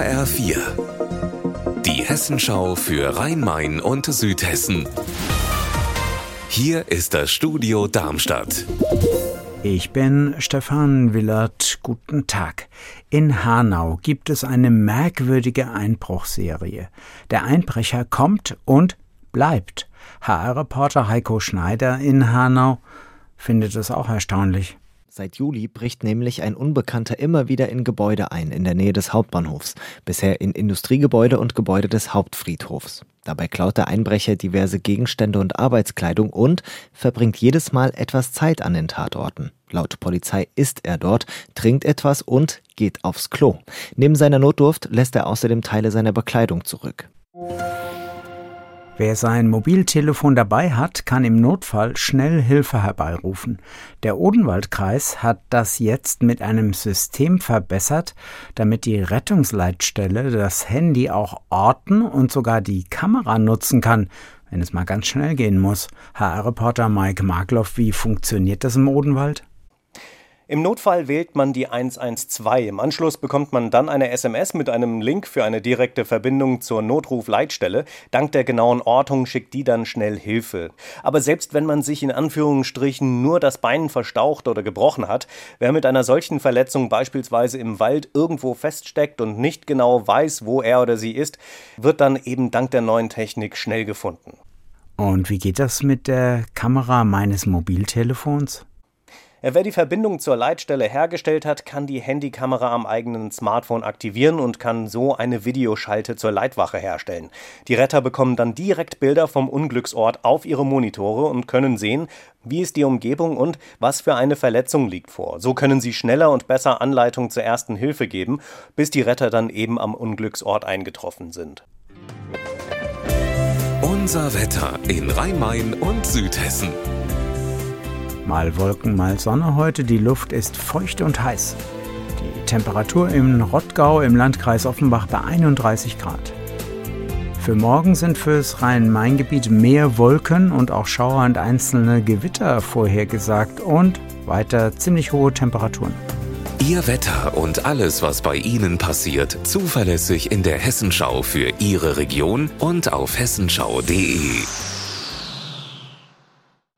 HR4. Die Hessenschau für Rhein-Main und Südhessen. Hier ist das Studio Darmstadt. Ich bin Stefan Willert. Guten Tag. In Hanau gibt es eine merkwürdige Einbruchserie. Der Einbrecher kommt und bleibt. HR-Reporter Heiko Schneider in Hanau findet es auch erstaunlich. Seit Juli bricht nämlich ein Unbekannter immer wieder in Gebäude ein, in der Nähe des Hauptbahnhofs, bisher in Industriegebäude und Gebäude des Hauptfriedhofs. Dabei klaut der Einbrecher diverse Gegenstände und Arbeitskleidung und verbringt jedes Mal etwas Zeit an den Tatorten. Laut Polizei isst er dort, trinkt etwas und geht aufs Klo. Neben seiner Notdurft lässt er außerdem Teile seiner Bekleidung zurück. Wer sein Mobiltelefon dabei hat, kann im Notfall schnell Hilfe herbeirufen. Der Odenwaldkreis hat das jetzt mit einem System verbessert, damit die Rettungsleitstelle das Handy auch orten und sogar die Kamera nutzen kann, wenn es mal ganz schnell gehen muss. HR-Reporter Mike Markloff, wie funktioniert das im Odenwald? Im Notfall wählt man die 112. Im Anschluss bekommt man dann eine SMS mit einem Link für eine direkte Verbindung zur Notrufleitstelle. Dank der genauen Ortung schickt die dann schnell Hilfe. Aber selbst wenn man sich in Anführungsstrichen nur das Bein verstaucht oder gebrochen hat, wer mit einer solchen Verletzung beispielsweise im Wald irgendwo feststeckt und nicht genau weiß, wo er oder sie ist, wird dann eben dank der neuen Technik schnell gefunden. Und wie geht das mit der Kamera meines Mobiltelefons? Wer die Verbindung zur Leitstelle hergestellt hat, kann die Handykamera am eigenen Smartphone aktivieren und kann so eine Videoschalte zur Leitwache herstellen. Die Retter bekommen dann direkt Bilder vom Unglücksort auf ihre Monitore und können sehen, wie ist die Umgebung und was für eine Verletzung liegt vor. So können sie schneller und besser Anleitung zur ersten Hilfe geben, bis die Retter dann eben am Unglücksort eingetroffen sind. Unser Wetter in Rhein-Main und Südhessen. Mal Wolken, mal Sonne heute. Die Luft ist feucht und heiß. Die Temperatur im Rottgau im Landkreis Offenbach bei 31 Grad. Für morgen sind fürs Rhein-Main-Gebiet mehr Wolken und auch Schauer und einzelne Gewitter vorhergesagt und weiter ziemlich hohe Temperaturen. Ihr Wetter und alles, was bei Ihnen passiert, zuverlässig in der Hessenschau für Ihre Region und auf hessenschau.de.